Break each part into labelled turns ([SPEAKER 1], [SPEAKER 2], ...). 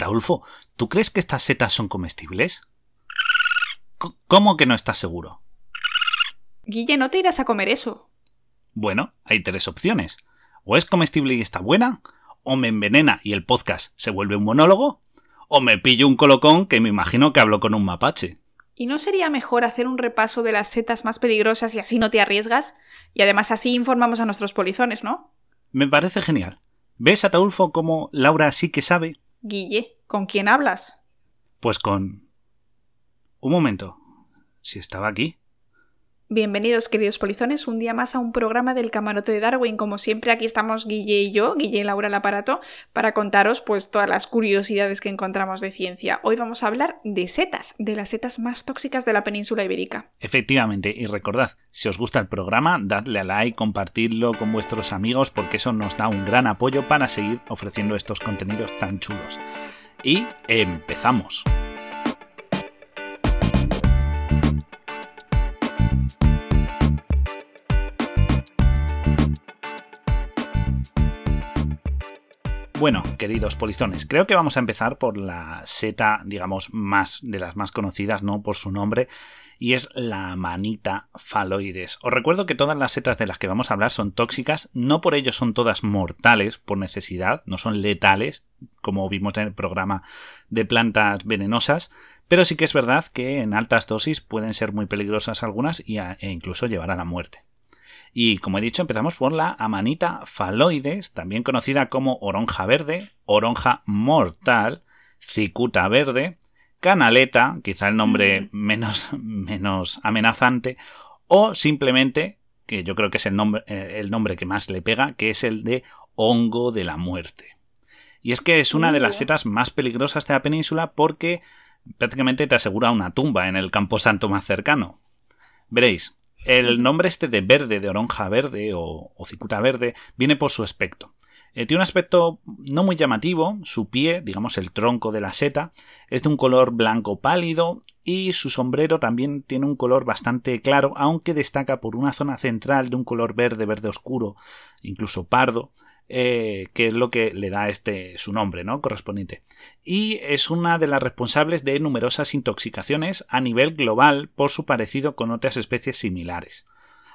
[SPEAKER 1] Ataulfo, ¿tú crees que estas setas son comestibles? ¿Cómo que no estás seguro?
[SPEAKER 2] Guille, no te irás a comer eso.
[SPEAKER 1] Bueno, hay tres opciones. O es comestible y está buena, o me envenena y el podcast se vuelve un monólogo, o me pillo un colocón que me imagino que hablo con un mapache.
[SPEAKER 2] ¿Y no sería mejor hacer un repaso de las setas más peligrosas y así no te arriesgas? Y además así informamos a nuestros polizones, ¿no?
[SPEAKER 1] Me parece genial. ¿Ves, Ataulfo, cómo Laura sí que sabe?
[SPEAKER 2] Guille, ¿con quién hablas?
[SPEAKER 1] Pues con... Un momento. Si estaba aquí.
[SPEAKER 2] Bienvenidos, queridos polizones, un día más a un programa del Camarote de Darwin. Como siempre, aquí estamos Guille y yo, Guille y Laura el aparato, para contaros pues todas las curiosidades que encontramos de ciencia. Hoy vamos a hablar de setas, de las setas más tóxicas de la península ibérica.
[SPEAKER 1] Efectivamente, y recordad, si os gusta el programa, dadle a like, compartidlo con vuestros amigos, porque eso nos da un gran apoyo para seguir ofreciendo estos contenidos tan chulos. Y empezamos. Bueno, queridos polizones, creo que vamos a empezar por la seta, digamos, más de las más conocidas, ¿no? Por su nombre, y es la manita faloides. Os recuerdo que todas las setas de las que vamos a hablar son tóxicas, no por ello son todas mortales por necesidad, no son letales, como vimos en el programa de plantas venenosas, pero sí que es verdad que en altas dosis pueden ser muy peligrosas algunas e incluso llevar a la muerte. Y como he dicho, empezamos por la amanita faloides, también conocida como oronja verde, oronja mortal, cicuta verde, canaleta, quizá el nombre menos, menos amenazante, o simplemente, que yo creo que es el nombre, eh, el nombre que más le pega, que es el de hongo de la muerte. Y es que es una de las setas más peligrosas de la península porque prácticamente te asegura una tumba en el camposanto más cercano. Veréis, el nombre este de verde, de oronja verde o, cicuta verde, viene por su aspecto. Eh, tiene un aspecto no muy llamativo, su pie, digamos el tronco de la seta, es de un color blanco pálido y su sombrero también tiene un color bastante claro, aunque destaca por una zona central de un color verde, verde oscuro, incluso pardo, eh, que es lo que le da este su nombre, ¿no? Correspondiente. Y es una de las responsables de numerosas intoxicaciones a nivel global por su parecido con otras especies similares.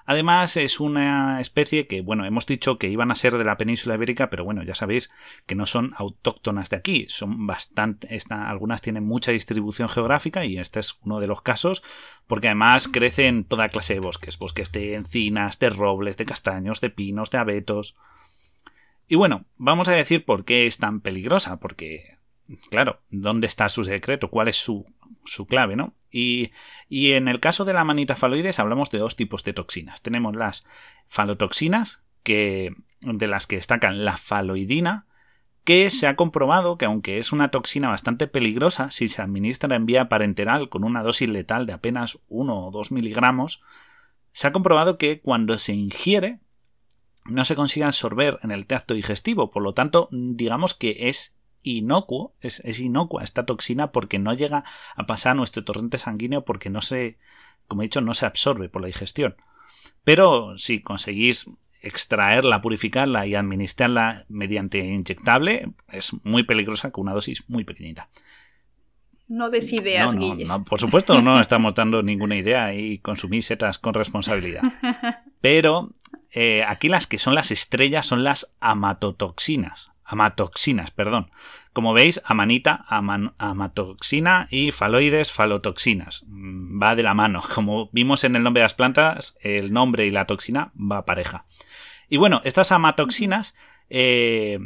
[SPEAKER 1] Además, es una especie que, bueno, hemos dicho que iban a ser de la península ibérica, pero bueno, ya sabéis que no son autóctonas de aquí. Son bastante. algunas tienen mucha distribución geográfica y este es uno de los casos, porque además crece en toda clase de bosques: bosques de encinas, de robles, de castaños, de pinos, de abetos. Y bueno, vamos a decir por qué es tan peligrosa, porque, claro, ¿dónde está su secreto? ¿Cuál es su, su clave, no? Y, y, en el caso de la manita faloides hablamos de dos tipos de toxinas. Tenemos las falotoxinas, que, de las que destacan la faloidina, que se ha comprobado que aunque es una toxina bastante peligrosa, si se administra en vía parenteral con una dosis letal de apenas 1 o 2 miligramos, se ha comprobado que cuando se ingiere no se consigue absorber en el tracto digestivo, por lo tanto, digamos que es inocuo, es, inocua esta toxina porque no llega a pasar a nuestro torrente sanguíneo porque no se, como he dicho, no se absorbe por la digestión. Pero si conseguís extraerla, purificarla y administrarla mediante inyectable, es muy peligrosa con una dosis muy pequeñita.
[SPEAKER 2] No des ideas, Guille.
[SPEAKER 1] por supuesto, no estamos dando ninguna idea y consumir setas con responsabilidad. Pero eh, aquí las que son las estrellas son las amatotoxinas. Amatoxinas, perdón. Como veis, amanita, amatoxina y faloides, falotoxinas. Mm, va de la mano. Como vimos en el nombre de las plantas, el nombre y la toxina va pareja. Y bueno, estas amatoxinas eh,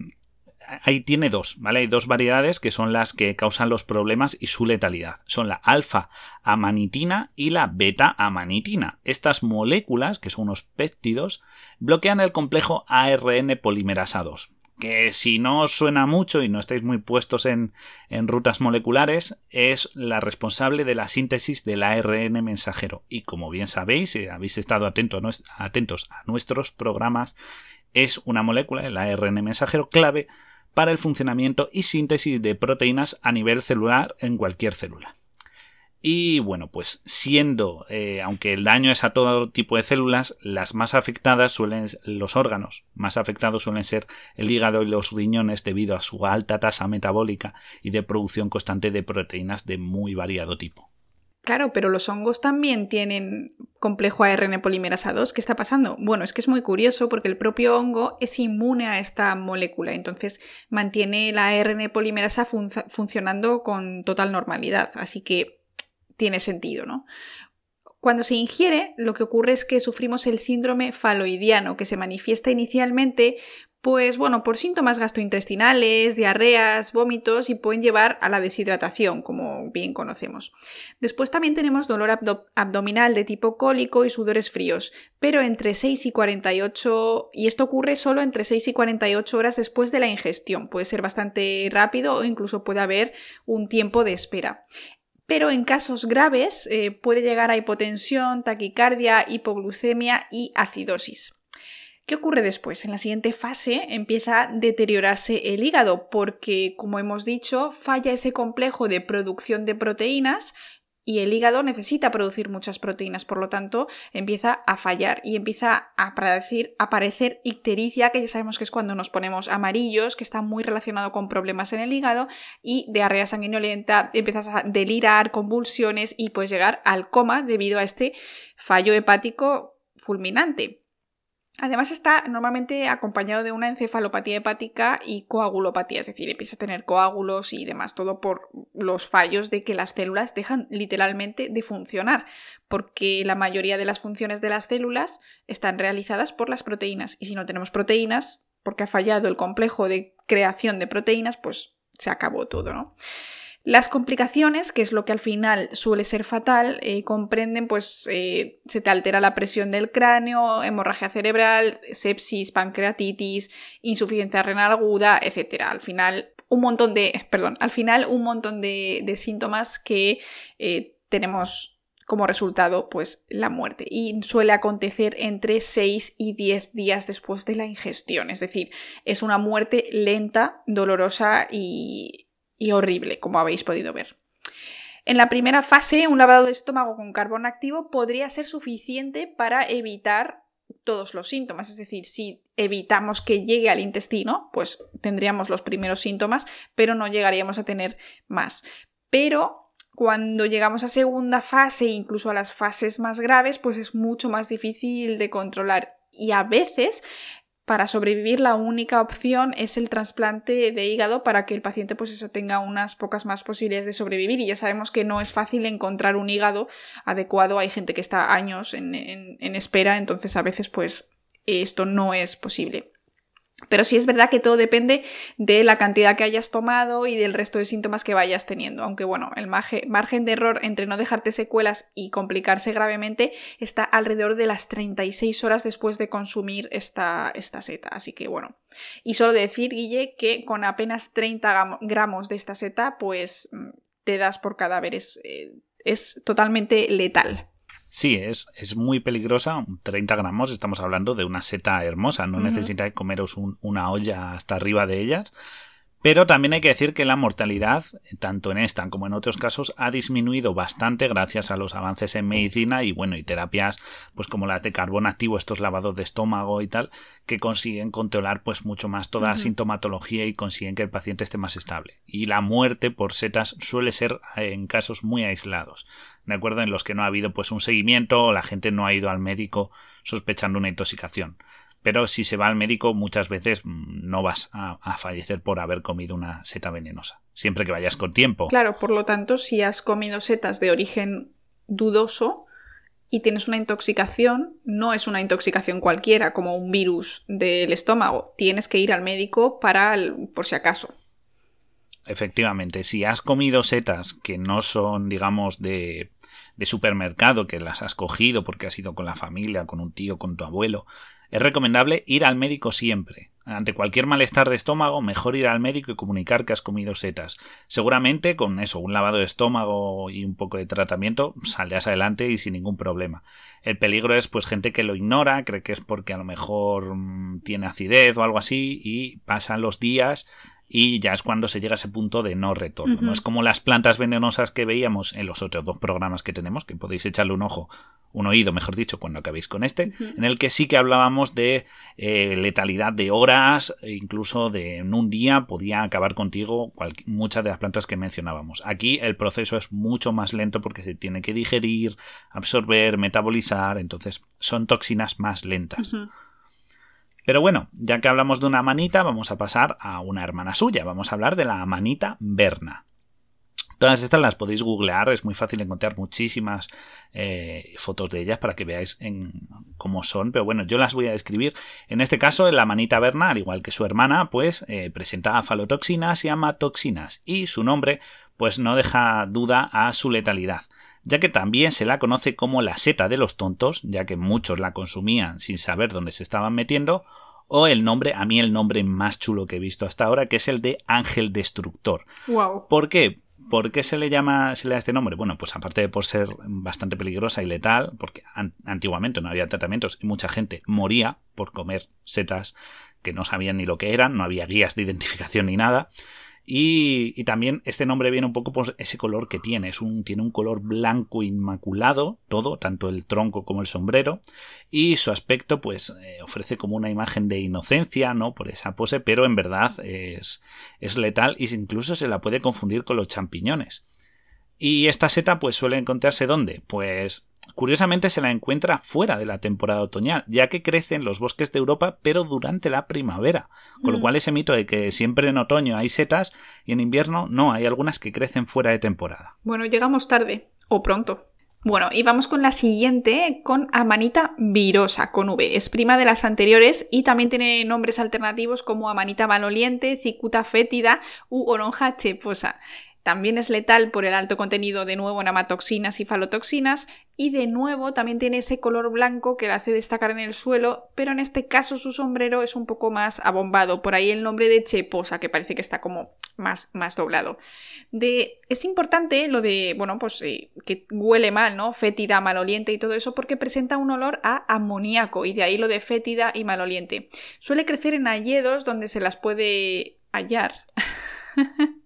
[SPEAKER 1] ahí tiene dos, ¿vale? Hay dos variedades que son las que causan los problemas y su letalidad. Son la alfa-amanitina y la beta-amanitina. Estas moléculas, que son unos péptidos, bloquean el complejo ARN polimerasa 2 que si no os suena mucho y no estáis muy puestos en, en, rutas moleculares, es la responsable de la síntesis del ARN mensajero. Y como bien sabéis, si habéis estado atentos a nuestros programas, es una molécula, el ARN mensajero clave para el funcionamiento y síntesis de proteínas a nivel celular en cualquier célula. Y bueno, pues siendo, eh, aunque el daño es a todo tipo de células, las más afectadas suelen los órganos más afectados suelen ser el hígado y los riñones debido a su alta tasa metabólica y de producción constante de proteínas de muy variado tipo.
[SPEAKER 2] Claro, pero los hongos también tienen complejo ARN polimerasa 2. ¿Qué está pasando? Bueno, es que es muy curioso porque el propio hongo es inmune a esta molécula, entonces mantiene la ARN polimerasa funcionando con total normalidad. Así que tiene sentido, ¿no? Cuando se ingiere, lo que ocurre es que sufrimos el síndrome faloidiano, que se manifiesta inicialmente, pues bueno, por síntomas gastrointestinales, diarreas, vómitos y pueden llevar a la deshidratación, como bien conocemos. Después también tenemos dolor abdominal de tipo cólico y sudores fríos, pero entre 6 y 48, y esto ocurre solo entre 6 y 48 horas después de la ingestión. Puede ser bastante rápido o incluso puede haber un tiempo de espera pero en casos graves eh, puede llegar a hipotensión, taquicardia, hipoglucemia y acidosis. ¿Qué ocurre después? En la siguiente fase empieza a deteriorarse el hígado porque, como hemos dicho, falla ese complejo de producción de proteínas, y el hígado necesita producir muchas proteínas, por lo tanto empieza a fallar y empieza a aparecer, aparecer ictericia, que ya sabemos que es cuando nos ponemos amarillos, que está muy relacionado con problemas en el hígado, y diarrea sanguinolenta, empiezas a delirar, convulsiones y puedes llegar al coma debido a este fallo hepático fulminante. Además está normalmente acompañado de una encefalopatía hepática y coagulopatía, es decir, empieza a tener coágulos y demás, todo por los fallos de que las células dejan literalmente de funcionar, porque la mayoría de las funciones de las células están realizadas por las proteínas y si no tenemos proteínas, porque ha fallado el complejo de creación de proteínas, pues se acabó todo, ¿no? Las complicaciones, que es lo que al final suele ser fatal, eh, comprenden, pues, eh, se te altera la presión del cráneo, hemorragia cerebral, sepsis, pancreatitis, insuficiencia renal aguda, etc. Al final, un montón de, perdón, al final un montón de, síntomas que eh, tenemos como resultado, pues, la muerte. Y suele acontecer entre 6 y 10 días después de la ingestión. Es decir, es una muerte lenta, dolorosa y, y horrible, como habéis podido ver. En la primera fase, un lavado de estómago con carbón activo podría ser suficiente para evitar todos los síntomas. Es decir, si evitamos que llegue al intestino, pues tendríamos los primeros síntomas, pero no llegaríamos a tener más. Pero cuando llegamos a segunda fase, incluso a las fases más graves, pues es mucho más difícil de controlar. Y a veces para sobrevivir la única opción es el trasplante de hígado para que el paciente pues eso tenga unas pocas más posibilidades de sobrevivir. Y ya sabemos que no es fácil encontrar un hígado adecuado. Hay gente que está años en, en espera entonces a veces pues esto no es posible pero sí es verdad que todo depende de la cantidad que hayas tomado y del resto de síntomas que vayas teniendo. Aunque bueno, el margen de error entre no dejarte secuelas y complicarse gravemente está alrededor de las 36 horas después de consumir esta, esta seta. Así que bueno. Y solo decir, Guille, que con apenas 30 gramos de esta seta, pues mm, te das por cadáveres. Eh, es totalmente letal.
[SPEAKER 1] Sí, es, es muy peligrosa, 30 gramos, estamos hablando de una seta hermosa, no necesitáis comeros una olla hasta arriba de ellas, pero también hay que decir que la mortalidad, tanto en esta como en otros casos, ha disminuido bastante gracias a los avances en medicina y bueno, y terapias pues como la de carbón activo, estos lavados de estómago y tal, que consiguen controlar pues mucho más toda la sintomatología y consiguen que el paciente esté más estable. Y la muerte por setas suele ser en casos muy aislados, ¿de acuerdo? En los que no ha habido pues un seguimiento o la gente no ha ido al médico sospechando una intoxicación pero si se va al médico muchas veces mm, no vas a, fallecer por haber comido una seta venenosa, siempre que vayas con tiempo.
[SPEAKER 2] Claro, por lo tanto, si has comido setas de origen dudoso y tienes una intoxicación, no es una intoxicación cualquiera, como un virus del estómago, tienes que ir al médico para por si acaso.
[SPEAKER 1] Efectivamente, si has comido setas que no son, digamos, de, de supermercado, que las has cogido porque has ido con la familia, con un tío, con tu abuelo, es recomendable ir al médico siempre. Ante cualquier malestar de estómago, mejor ir al médico y comunicar que has comido setas. Seguramente con eso, un lavado de estómago y un poco de tratamiento, saldrás adelante y sin ningún problema. El peligro es pues gente que lo ignora, cree que es porque a lo mejor mm, tiene acidez o algo así y pasan los días y ya es cuando se llega a ese punto de no retorno. No es como las plantas venenosas que veíamos en los otros dos programas que tenemos, que podéis echarle un ojo, un oído, mejor dicho, cuando acabéis con este, en el que sí que hablábamos de eh, letalidad de horas, e incluso de en un día podía acabar contigo muchas de las plantas que mencionábamos. Aquí el proceso es mucho más lento porque se tiene que digerir, absorber, metabolizar, entonces son toxinas más lentas. Pero bueno, ya que hablamos de una manita, vamos a pasar a una hermana suya. Vamos a hablar de la manita Berna. Todas estas las podéis googlear, es muy fácil encontrar muchísimas eh, fotos de ellas para que veáis cómo son, pero bueno, yo las voy a describir. En este caso, la manita Berna, al igual que su hermana, pues eh, presenta falotoxinas y amatoxinas, y su nombre pues no deja duda a su letalidad ya que también se la conoce como la seta de los tontos, ya que muchos la consumían sin saber dónde se estaban metiendo, o el nombre, a mí el nombre más chulo que he visto hasta ahora, que es el de Ángel Destructor.
[SPEAKER 2] Wow.
[SPEAKER 1] ¿Por qué? ¿Por qué se le llama, se le da este nombre? Bueno, pues aparte de por ser bastante peligrosa y letal, porque antiguamente no había tratamientos y mucha gente moría por comer setas que no sabían ni lo que eran, no había guías de identificación ni nada. Y, también este nombre viene un poco por ese color que tiene. Es un, tiene un color blanco inmaculado, todo, tanto el tronco como el sombrero. Y su aspecto, pues, eh, ofrece como una imagen de inocencia, ¿no? Por esa pose, pero en verdad es, es letal y incluso se la puede confundir con los champiñones. Y esta seta, pues, suele encontrarse ¿dónde? Pues Curiosamente se la encuentra fuera de la temporada otoñal, ya que crece en los bosques de Europa, pero durante la primavera. Con lo mm. cual ese mito de que siempre en otoño hay setas y en invierno no, hay algunas que crecen fuera de temporada.
[SPEAKER 2] Bueno, llegamos tarde o pronto. Bueno, y vamos con la siguiente, con Amanita virosa, con V. Es prima de las anteriores y también tiene nombres alternativos como Amanita maloliente, Cicuta fétida u Oronja cheposa. También es letal por el alto contenido de nuevo en amatoxinas y falotoxinas y de nuevo también tiene ese color blanco que le hace destacar en el suelo, pero en este caso su sombrero es un poco más abombado, por ahí el nombre de cheposa que parece que está como más, más doblado. Es importante lo de, bueno, pues eh, que huele mal, ¿no? Fétida, maloliente y todo eso porque presenta un olor a amoníaco y de ahí lo de fétida y maloliente. Suele crecer en hayedos donde se las puede hallar.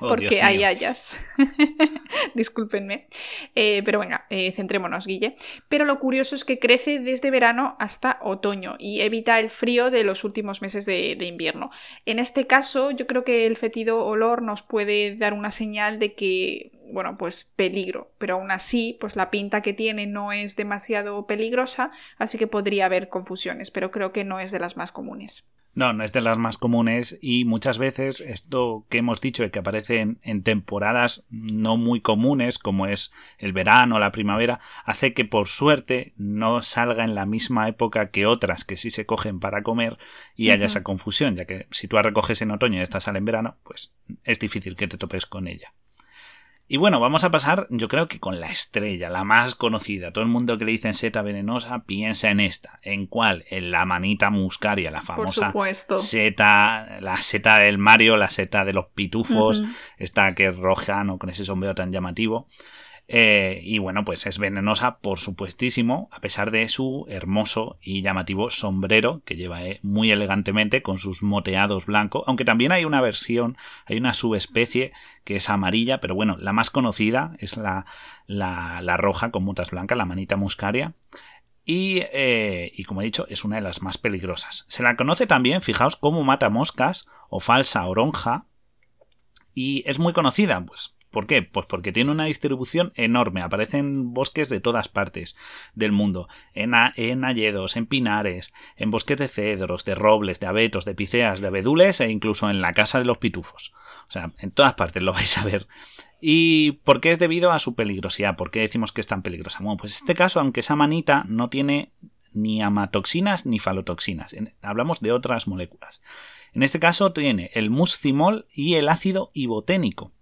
[SPEAKER 2] Oh, porque hay hayas. Discúlpenme. Eh, pero venga, eh, centrémonos, Guille. Pero lo curioso es que crece desde verano hasta otoño y evita el frío de los últimos meses de, de invierno. En este caso, yo creo que el fétido olor nos puede dar una señal de que bueno, pues peligro, pero aún así, pues la pinta que tiene no es demasiado peligrosa, así que podría haber confusiones, pero creo que no es de las más comunes.
[SPEAKER 1] No, no es de las más comunes y muchas veces esto que hemos dicho de que aparece en, temporadas no muy comunes como es el verano o la primavera hace que por suerte no salga en la misma época que otras que sí se cogen para comer y haya esa confusión ya que si tú la recoges en otoño y esta sale en verano pues es difícil que te topes con ella. Y bueno, vamos a pasar, yo creo que con la estrella, la más conocida. Todo el mundo que le dicen seta venenosa piensa en esta. ¿En cuál? En la manita muscaria, la famosa seta, la seta del Mario, la seta de los pitufos, esta que es roja, ¿no? Con ese sombrero tan llamativo. Eh, y bueno, pues es venenosa, por supuestísimo, a pesar de su hermoso y llamativo sombrero que lleva eh, muy elegantemente con sus moteados blancos. Aunque también hay una versión, hay una subespecie que es amarilla, pero bueno, la más conocida es la, la, roja con mutas blancas, la manita muscaria. Y, eh, y, como he dicho, es una de las más peligrosas. Se la conoce también, fijaos, como mata moscas o falsa oronja. Y es muy conocida, pues ¿Por qué? Pues porque tiene una distribución enorme. Aparece en bosques de todas partes del mundo. En, en hayedos, en pinares, en bosques de cedros, de robles, de abetos, de piceas, de abedules e incluso en la casa de los pitufos. O sea, en todas partes lo vais a ver. ¿Y por qué es debido a su peligrosidad? ¿Por qué decimos que es tan peligrosa? Bueno, pues en este caso, aunque esa manita no tiene ni amatoxinas ni falotoxinas. Hablamos de otras moléculas. En este caso tiene el muscimol y el ácido iboténico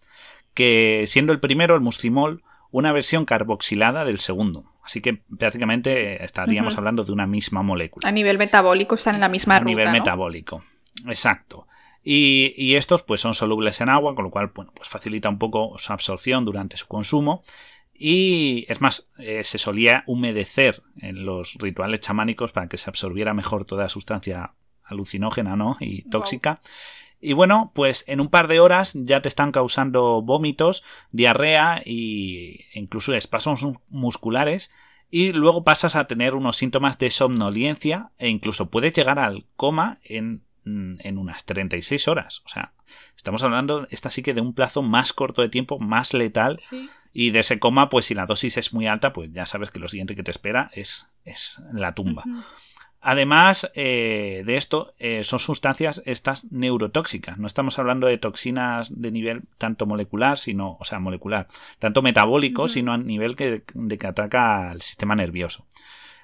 [SPEAKER 1] que siendo el primero, el muscimol, una versión carboxilada del segundo. Así que prácticamente estaríamos hablando de una misma molécula.
[SPEAKER 2] A nivel metabólico están en la misma ruta.
[SPEAKER 1] A nivel metabólico, exacto. Y, estos pues son solubles en agua, con lo cual bueno, pues facilita un poco su absorción durante su consumo. Y es más, eh, se solía humedecer en los rituales chamánicos para que se absorbiera mejor toda sustancia alucinógena ¿no? y tóxica. Y bueno, pues en un par de horas ya te están causando vómitos, diarrea e incluso espasmos musculares y luego pasas a tener unos síntomas de somnolencia e incluso puedes llegar al coma en, en unas 36 horas. O sea, estamos hablando, esta sí que de un plazo más corto de tiempo, más letal. Y de ese coma, pues si la dosis es muy alta, pues ya sabes que lo siguiente que te espera es, es la tumba. Además eh, de esto, eh, son sustancias estas neurotóxicas. No estamos hablando de toxinas de nivel tanto molecular, sino, o sea, molecular, tanto metabólico, sino a nivel que, de que ataca al sistema nervioso.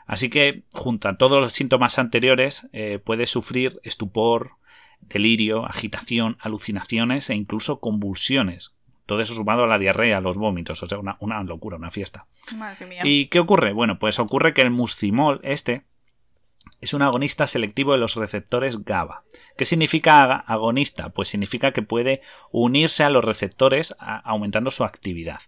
[SPEAKER 1] Así que, junto a todos los síntomas anteriores, eh, puedes sufrir estupor, delirio, agitación, alucinaciones e incluso convulsiones. Todo eso sumado a la diarrea, a los vómitos, o sea, una, una locura, una fiesta.
[SPEAKER 2] Madre mía.
[SPEAKER 1] ¿Y qué ocurre? Bueno, pues ocurre que el muscimol, este, es un agonista selectivo de los receptores GABA. ¿Qué significa agonista? Pues significa que puede unirse a los receptores aumentando su actividad.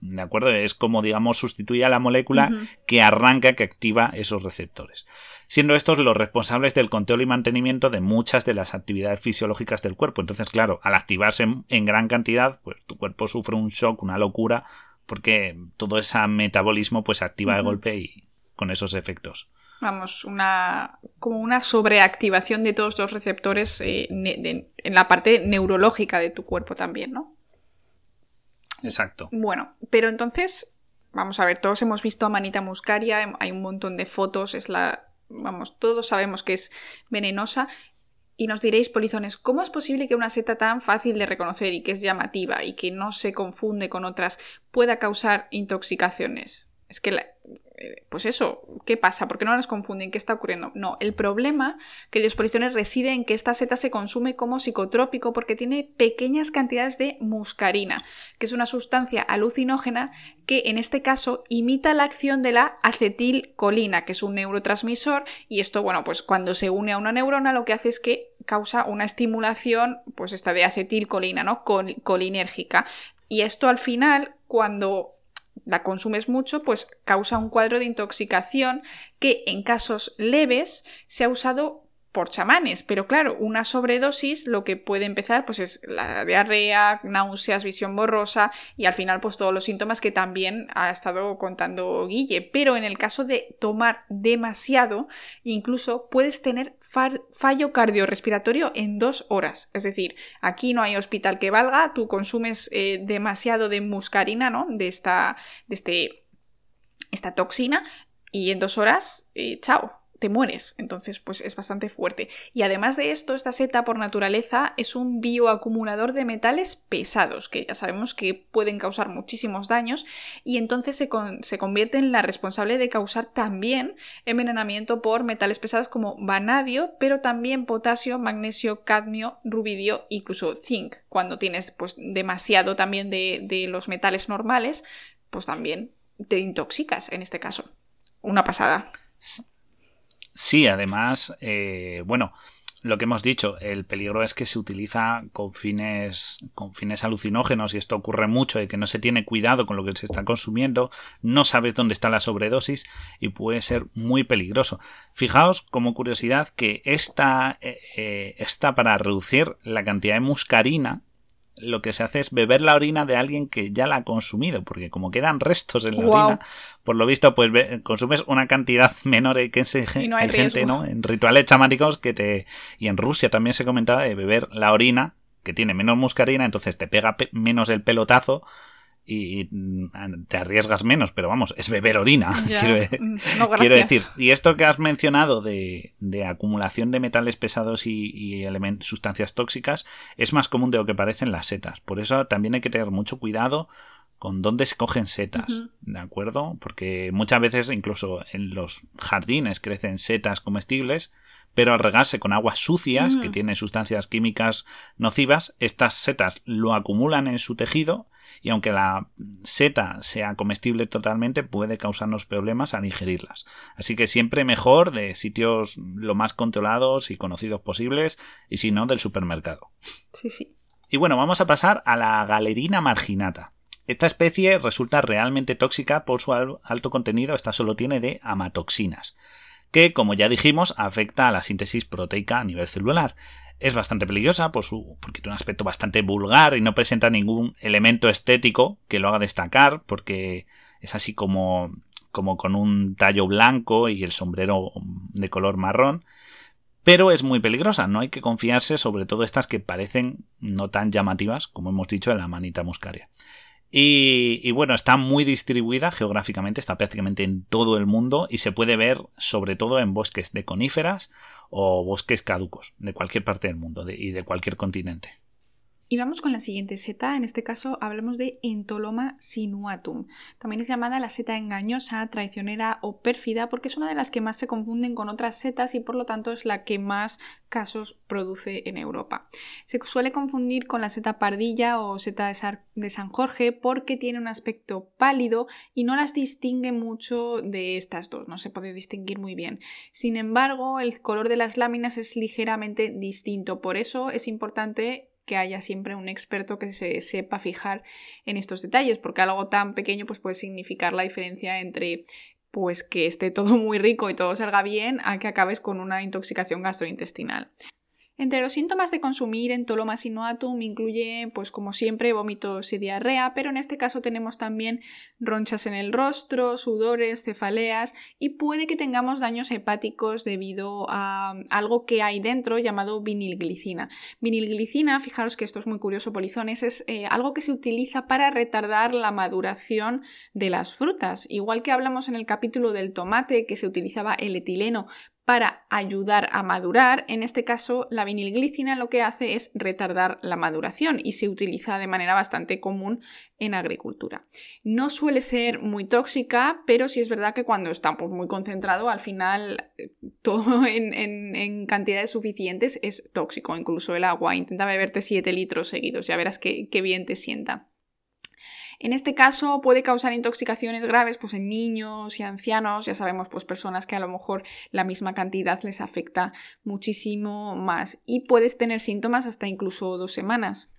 [SPEAKER 1] ¿De acuerdo? Es como, digamos, sustituye a la molécula que arranca, que activa esos receptores. Siendo estos los responsables del control y mantenimiento de muchas de las actividades fisiológicas del cuerpo. Entonces, claro, al activarse en, gran cantidad, pues tu cuerpo sufre un shock, una locura, porque todo ese metabolismo pues activa de golpe y con esos efectos
[SPEAKER 2] vamos, una como una sobreactivación de todos los receptores eh, en la parte neurológica de tu cuerpo también, ¿no?
[SPEAKER 1] Exacto.
[SPEAKER 2] Bueno, pero entonces, vamos a ver, todos hemos visto a Manita muscaria, hay un montón de fotos, es la, vamos, todos sabemos que es venenosa. Y nos diréis, polizones, ¿cómo es posible que una seta tan fácil de reconocer y que es llamativa y que no se confunde con otras pueda causar intoxicaciones? Es que, eh, pues eso, ¿qué pasa? ¿Por qué no las confunden? ¿Qué está ocurriendo? No, el problema que Diospoliciones reside en que esta seta se consume como psicotrópico porque tiene pequeñas cantidades de muscarina, que es una sustancia alucinógena que en este caso imita la acción de la acetilcolina, que es un neurotransmisor, y esto, bueno, pues cuando se une a una neurona lo que hace es que causa una estimulación, pues esta de acetilcolina, ¿no? colinérgica. Y esto al final, cuando la consumes mucho, pues causa un cuadro de intoxicación que en casos leves se ha usado por chamanes, pero claro, una sobredosis lo que puede empezar pues es la diarrea, náuseas, visión borrosa y al final pues todos los síntomas que también ha estado contando Guille, pero en el caso de tomar demasiado, incluso puedes tener fallo cardiorrespiratorio en dos horas, es decir, aquí no hay hospital que valga, tú consumes eh, demasiado de muscarina, ¿no? De esta, de este, esta toxina y en dos horas, eh, chao, te mueres. Entonces, pues es bastante fuerte. Y además de esto, esta seta por naturaleza es un bioacumulador de metales pesados, que ya sabemos que pueden causar muchísimos daños, y entonces se, convierte en la responsable de causar también envenenamiento por metales pesados como vanadio, pero también potasio, magnesio, cadmio, rubidio, incluso zinc. Cuando tienes pues demasiado también de, de los metales normales, pues también te intoxicas en este caso. Una pasada.
[SPEAKER 1] Sí, además, eh, bueno, lo que hemos dicho, el peligro es que se utiliza con fines, con fines alucinógenos y esto ocurre mucho de que no se tiene cuidado con lo que se está consumiendo, no sabes dónde está la sobredosis y puede ser muy peligroso. Fijaos como curiosidad que esta, eh, eh, para reducir la cantidad de muscarina lo que se hace es beber la orina de alguien que ya la ha consumido, porque como quedan restos en la orina, por lo visto, pues consumes una cantidad menor que se,
[SPEAKER 2] no hay, gente,
[SPEAKER 1] ¿no? En rituales chamáticos que te. Y en Rusia también se comentaba de beber la orina, que tiene menos muscarina, entonces te pega menos el pelotazo y mm, te arriesgas menos, pero vamos, es beber orina,
[SPEAKER 2] mm,
[SPEAKER 1] quiero, decir. Y esto que has mencionado de, acumulación de metales pesados y, sustancias tóxicas es más común de lo que parecen las setas. Por eso también hay que tener mucho cuidado con dónde se cogen setas, ¿de acuerdo? Porque muchas veces incluso en los jardines crecen setas comestibles, pero al regarse con aguas sucias, que tienen sustancias químicas nocivas, estas setas lo acumulan en su tejido y aunque la seta sea comestible totalmente, puede causarnos problemas al ingerirlas. Así que siempre mejor de sitios lo más controlados y conocidos posibles, y si no, del supermercado.
[SPEAKER 2] Sí, sí.
[SPEAKER 1] Y bueno, vamos a pasar a la galerina marginata. Esta especie resulta realmente tóxica por su alto contenido, esta solo tiene de amatoxinas, que, como ya dijimos, afecta a la síntesis proteica a nivel celular. Es bastante peligrosa por su, porque tiene un aspecto bastante vulgar y no presenta ningún elemento estético que lo haga destacar, porque es así como, como con un tallo blanco y el sombrero de color marrón. Pero es muy peligrosa, no hay que confiarse, sobre todo estas que parecen no tan llamativas, como hemos dicho, en la manita muscaria. Y, bueno, está muy distribuida geográficamente, está prácticamente en todo el mundo y se puede ver sobre todo en bosques de coníferas o bosques caducos de cualquier parte del mundo y de cualquier continente.
[SPEAKER 2] Y vamos con la siguiente seta, en este caso hablamos de Entoloma sinuatum. También es llamada la seta engañosa, traicionera o pérfida porque es una de las que más se confunden con otras setas y por lo tanto es la que más casos produce en Europa. Se suele confundir con la seta pardilla o seta de San Jorge porque tiene un aspecto pálido y no las distingue mucho de estas dos, no se puede distinguir muy bien. Sin embargo, el color de las láminas es ligeramente distinto, por eso es importante que haya siempre un experto que se sepa fijar en estos detalles, porque algo tan pequeño pues, puede significar la diferencia entre pues que esté todo muy rico y todo salga bien a que acabes con una intoxicación gastrointestinal. Entre los síntomas de consumir entoloma sinuatum incluye, pues como siempre, vómitos y diarrea, pero en este caso tenemos también ronchas en el rostro, sudores, cefaleas y puede que tengamos daños hepáticos debido a algo que hay dentro llamado vinilglicina. Vinilglicina, fijaros que esto es muy curioso, polizones, es eh, algo que se utiliza para retardar la maduración de las frutas. Igual que hablamos en el capítulo del tomate, que se utilizaba el etileno para ayudar a madurar. En este caso, la vinilglicina lo que hace es retardar la maduración y se utiliza de manera bastante común en agricultura. No suele ser muy tóxica, pero sí es verdad que cuando está pues, muy concentrado, al final eh, todo en, cantidades suficientes es tóxico, incluso el agua. Intenta beberte 7 litros seguidos, ya verás qué bien te sienta. En este caso puede causar intoxicaciones graves pues, en niños y ancianos, ya sabemos, pues personas que a lo mejor la misma cantidad les afecta muchísimo más y puedes tener síntomas hasta incluso dos semanas.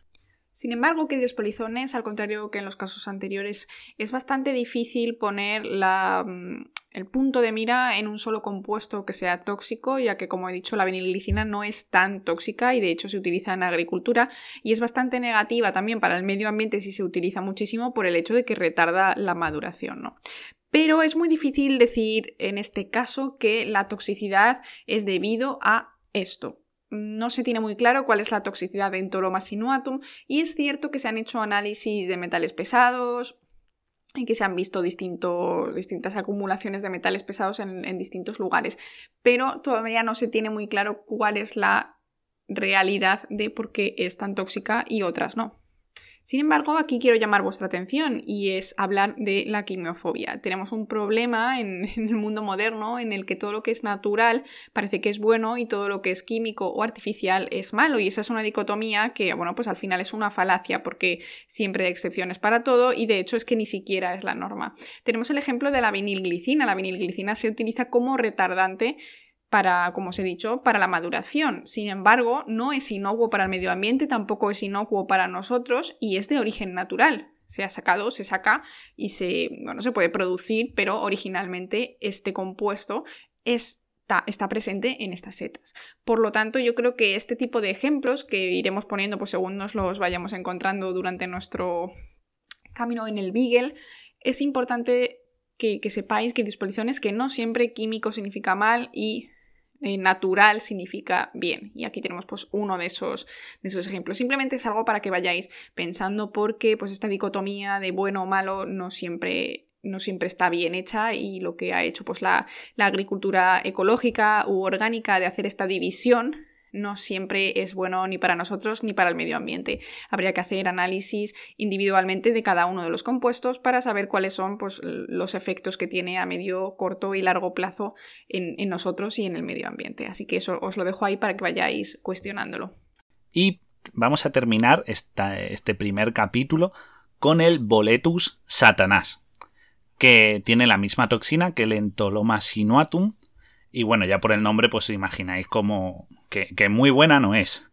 [SPEAKER 2] Sin embargo, queridos polizones, al contrario que en los casos anteriores, es bastante difícil poner mm, el punto de mira en un solo compuesto que sea tóxico, ya que, como he dicho, la vinilglicina no es tan tóxica y de hecho se utiliza en agricultura y es bastante negativa también para el medio ambiente si se utiliza muchísimo por el hecho de que retarda la maduración. Pero es muy difícil decir en este caso que la toxicidad es debido a esto, no se tiene muy claro cuál es la toxicidad de Entoloma sinuatum y es cierto que se han hecho análisis de metales pesados y que se han visto distintas acumulaciones de metales pesados en, en distintos lugares, pero todavía no se tiene muy claro cuál es la realidad de por qué es tan tóxica y otras no. Sin embargo, aquí quiero llamar vuestra atención y es hablar de la quimiofobia. Tenemos un problema en, el mundo moderno en el que todo lo que es natural parece que es bueno y todo lo que es químico o artificial es malo y esa es una dicotomía que, bueno, pues al final es una falacia porque siempre hay excepciones para todo y de hecho es que ni siquiera es la norma. Tenemos el ejemplo de la vinilglicina. La vinilglicina se utiliza como retardante para, como os he dicho, para la maduración. Sin embargo, no es inocuo para el medio ambiente, tampoco es inocuo para nosotros y es de origen natural. Se ha sacado, se saca y se, bueno, se puede producir, pero originalmente este compuesto está, está presente en estas setas. Por lo tanto, yo creo que este tipo de ejemplos que iremos poniendo pues, según nos los vayamos encontrando durante nuestro camino en el Beagle, es importante que, que sepáis que disposiciones que no siempre químico significa mal y eh, natural significa bien. Y aquí tenemos pues uno de esos, de esos ejemplos. Simplemente es algo para que vayáis pensando porque pues esta dicotomía de bueno o malo no siempre no siempre está bien hecha y lo que ha hecho pues la, la agricultura ecológica u orgánica de hacer esta división no siempre es bueno ni para nosotros ni para el medio ambiente. Habría que hacer análisis individualmente de cada uno de los compuestos para saber cuáles son pues, los efectos que tiene a medio, corto y largo plazo en, nosotros y en el medio ambiente. Así que eso os lo dejo ahí para que vayáis cuestionándolo.
[SPEAKER 1] Y vamos a terminar este primer capítulo con el Boletus satanás, que tiene la misma toxina que el Entoloma sinuatum. Y bueno, ya por el nombre, pues imagináis cómo, que, muy buena no es.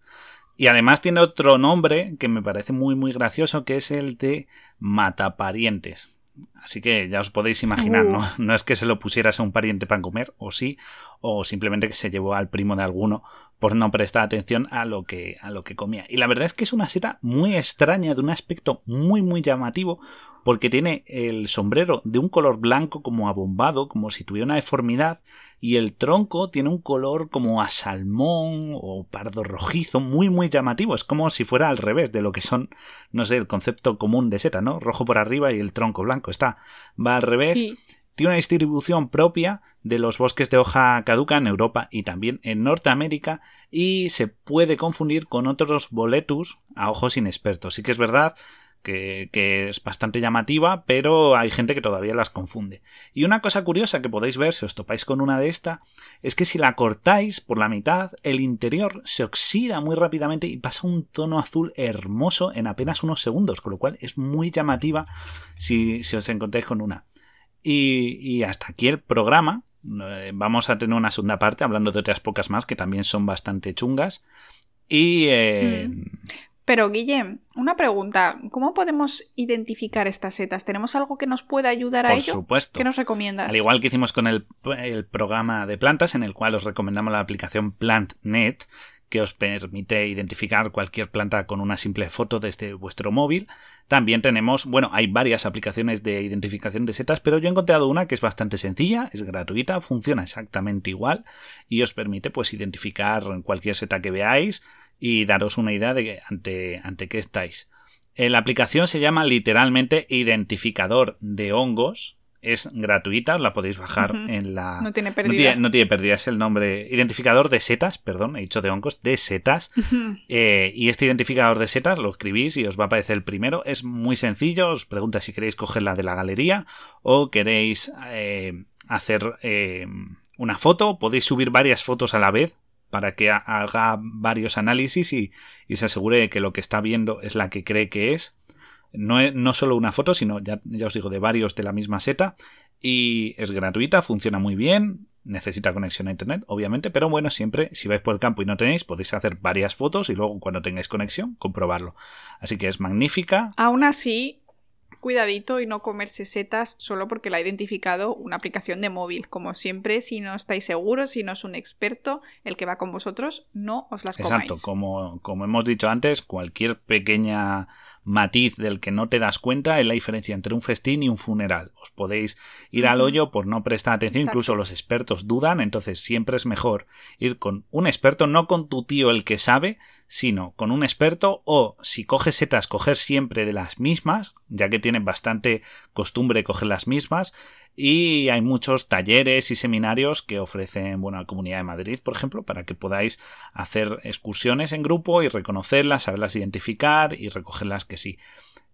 [SPEAKER 1] Y además tiene otro nombre que me parece muy muy gracioso, que es el de mataparientes. Así que ya os podéis imaginar, ¿no? No es que se lo pusieras a un pariente para comer, o sí, o simplemente que se llevó al primo de alguno por no prestar atención a lo que a lo que comía. Y la verdad es que es una seta muy extraña, de un aspecto muy muy llamativo, porque tiene el sombrero de un color blanco como abombado, como si tuviera una deformidad, y el tronco tiene un color como a salmón o pardo rojizo, muy muy llamativo, es como si fuera al revés de lo que son, no sé, el concepto común de seta, ¿no? Rojo por arriba y el tronco blanco, está, va al revés. Tiene una distribución propia de los bosques de hoja caduca en Europa y también en Norteamérica y se puede confundir con otros boletus a ojos inexpertos. Sí que es verdad que, es bastante llamativa, pero hay gente que todavía las confunde. Y una cosa curiosa que podéis ver si os topáis con una de esta es que si la cortáis por la mitad, el interior se oxida muy rápidamente y pasa un tono azul hermoso en apenas unos segundos, con lo cual es muy llamativa si, os encontráis con una. Y, hasta aquí el programa. Eh, vamos a tener una segunda parte hablando de otras pocas más que también son bastante chungas. Y eh, mm.
[SPEAKER 2] Pero, Guille, una pregunta. ¿Cómo podemos identificar estas setas? ¿Tenemos algo que nos pueda ayudar a
[SPEAKER 1] Por
[SPEAKER 2] ello?
[SPEAKER 1] supuesto.
[SPEAKER 2] ¿Qué nos recomiendas?
[SPEAKER 1] Al igual que hicimos con el, programa de plantas, en el cual os recomendamos la aplicación PlantNet, que os permite identificar cualquier planta con una simple foto desde vuestro móvil. También tenemos, bueno, hay varias aplicaciones de identificación de setas, pero yo he encontrado una que es bastante sencilla, es gratuita, funciona exactamente igual y os permite pues identificar cualquier seta que veáis, y daros una idea de ante, ante qué estáis. Eh, la aplicación se llama literalmente Identificador de Hongos. Es gratuita, la podéis bajar en la.
[SPEAKER 2] No tiene pérdida.
[SPEAKER 1] No tiene, pérdida, es el nombre. Identificador de setas, perdón, he dicho de hongos, de setas. Eh, y este identificador de setas lo escribís y os va a aparecer el primero. Es muy sencillo, os pregunta si queréis cogerla de la galería o queréis eh, hacer una foto. Podéis subir varias fotos a la vez para que haga varios análisis y, se asegure de que lo que está viendo es la que cree que es. No, es, no solo una foto, sino ya, ya os digo, de varios de la misma seta. Y es gratuita, funciona muy bien, necesita conexión a internet, obviamente, pero bueno, siempre si vais por el campo y no tenéis, podéis hacer varias fotos y luego cuando tengáis conexión, comprobarlo. Así que es magnífica.
[SPEAKER 2] Aún así, cuidadito y no comerse setas solo porque la ha identificado una aplicación de móvil. Como siempre, si no estáis seguros, si no es un experto el que va con vosotros, no os las comáis.
[SPEAKER 1] Exacto, como, como hemos dicho antes, cualquier pequeña matiz del que no te das cuenta es la diferencia entre un festín y un funeral. Os podéis ir al hoyo por no prestar atención, incluso los expertos dudan, entonces siempre es mejor ir con un experto, no con tu tío el que sabe, sino con un experto o si coges setas, coger siempre de las mismas, ya que tienen bastante costumbre coger las mismas, y hay muchos talleres y seminarios que ofrecen bueno, la Comunidad de Madrid, por ejemplo, para que podáis hacer excursiones en grupo y reconocerlas, saberlas identificar y recogerlas que sí.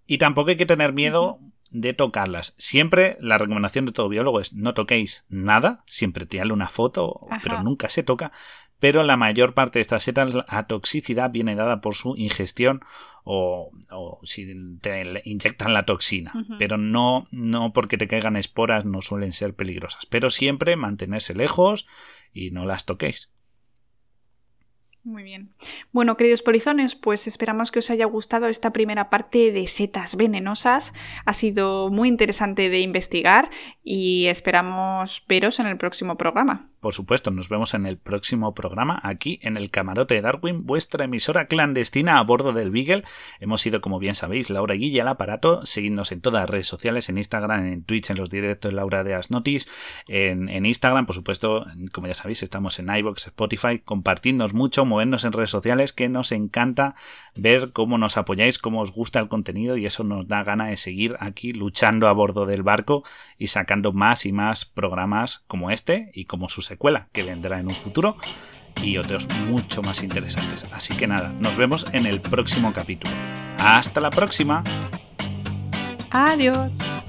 [SPEAKER 1] Y tampoco hay que tener miedo de tocarlas. Siempre la recomendación de todo biólogo es no toquéis nada, siempre tirarle una foto, pero nunca se toca. Pero la mayor parte de estas setas, la toxicidad viene dada por su ingestión o, si te inyectan la toxina. Pero no, no porque te caigan esporas no suelen ser peligrosas. Pero siempre mantenerse lejos y no las toquéis.
[SPEAKER 2] Muy bien. Bueno, queridos polizones, pues esperamos que os haya gustado esta primera parte de setas venenosas. Ha sido muy interesante de investigar y esperamos veros en el próximo programa.
[SPEAKER 1] Por supuesto, nos vemos en el próximo programa aquí en el Camarote de Darwin, vuestra emisora clandestina a bordo del Beagle. Hemos sido, como bien sabéis, Laura Guilla al aparato. Seguidnos en todas las redes sociales, en Instagram, en Twitch, en los directos Laura de las Notis, en, Instagram, por supuesto, como ya sabéis, estamos en iBox, Spotify. Compartidnos mucho, movernos en redes sociales, que nos encanta ver cómo nos apoyáis, cómo os gusta el contenido y eso nos da gana de seguir aquí luchando a bordo del barco y sacando más y más programas como este y como sus que vendrá en un futuro y otros mucho más interesantes. Así que nada, nos vemos en el próximo capítulo. Hasta la próxima.
[SPEAKER 2] Adiós.